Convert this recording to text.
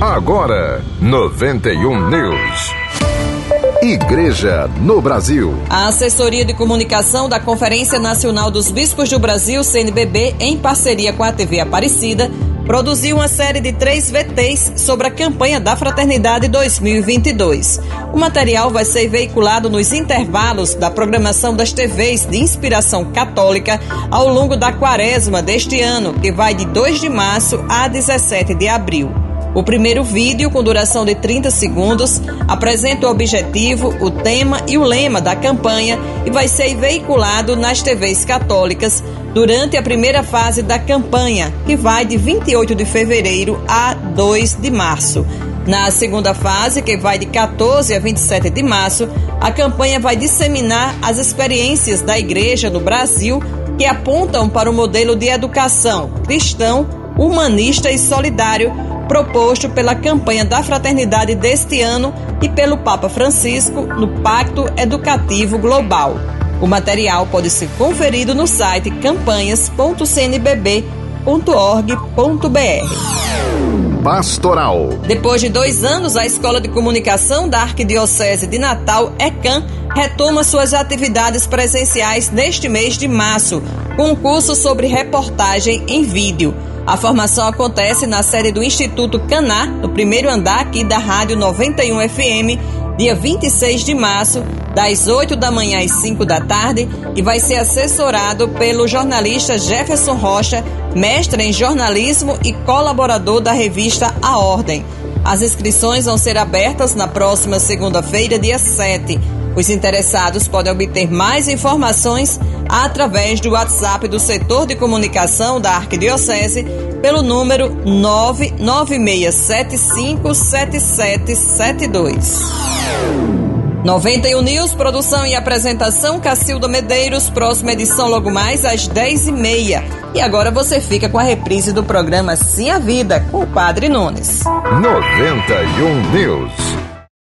Agora, 91 News. Igreja no Brasil. A assessoria de comunicação da Conferência Nacional dos Bispos do Brasil, CNBB, em parceria com a TV Aparecida, produziu uma série de três VTs sobre a campanha da Fraternidade 2022. O material vai ser veiculado nos intervalos da programação das TVs de inspiração católica ao longo da quaresma deste ano, que vai de 2 de março a 17 de abril. O primeiro vídeo, com duração de 30 segundos, apresenta o objetivo, o tema e o lema da campanha e vai ser veiculado nas TVs católicas durante a primeira fase da campanha, que vai de 28 de fevereiro a 2 de março. Na segunda fase, que vai de 14 a 27 de março, a campanha vai disseminar as experiências da igreja no Brasil que apontam para o modelo de educação cristão, humanista e solidário proposto pela campanha da fraternidade deste ano e pelo Papa Francisco no Pacto Educativo Global. O material pode ser conferido no site campanhas.cnbb.org.br. Pastoral. Depois de dois anos, a Escola de Comunicação da Arquidiocese de Natal, ECAM, retoma suas atividades presenciais neste mês de março, com um curso sobre reportagem em vídeo. A formação acontece na sede do Instituto Caná, no primeiro andar aqui da Rádio 91 FM, dia 26 de março, das 8 da manhã às 5 da tarde, e vai ser assessorado pelo jornalista Jefferson Rocha, mestre em jornalismo e colaborador da revista A Ordem. As inscrições vão ser abertas na próxima segunda-feira, dia 7. Os interessados podem obter mais informações através do WhatsApp do setor de comunicação da Arquidiocese pelo número 996757772. 91 News, produção e apresentação Cacilda Medeiros, próxima edição logo mais às 10h30. E, agora você fica com a reprise do programa Sim a Vida, com o Padre Nunes. 91 News.